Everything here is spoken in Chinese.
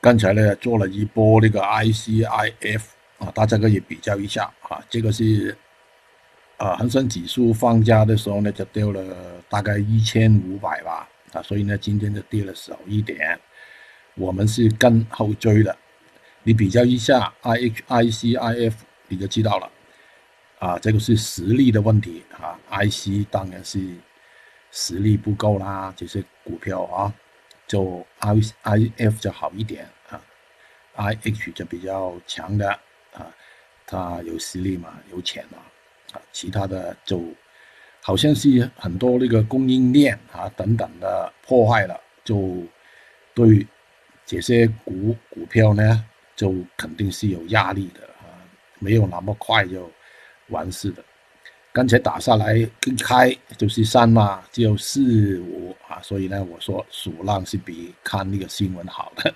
刚才呢做了一波那个 ICIF 啊，大家可以比较一下啊，这个是啊恒生指数放假的时候呢就掉了大概一千五百吧啊，所以呢今天就跌了少一点，我们是跟后追的，你比较一下 IHICIF 你就知道了。啊，这个是实力的问题啊，IC 当然是实力不够啦，这些股票啊。就 I I F 就好一点啊，I H 就比较强的啊，它有实力嘛，有钱嘛啊，其他的就好像是很多那个供应链啊等等的破坏了，就对这些股股票呢，就肯定是有压力的啊，没有那么快就完事的。刚才打下来一开就是三嘛，就四五啊，所以呢，我说数浪是比看那个新闻好的。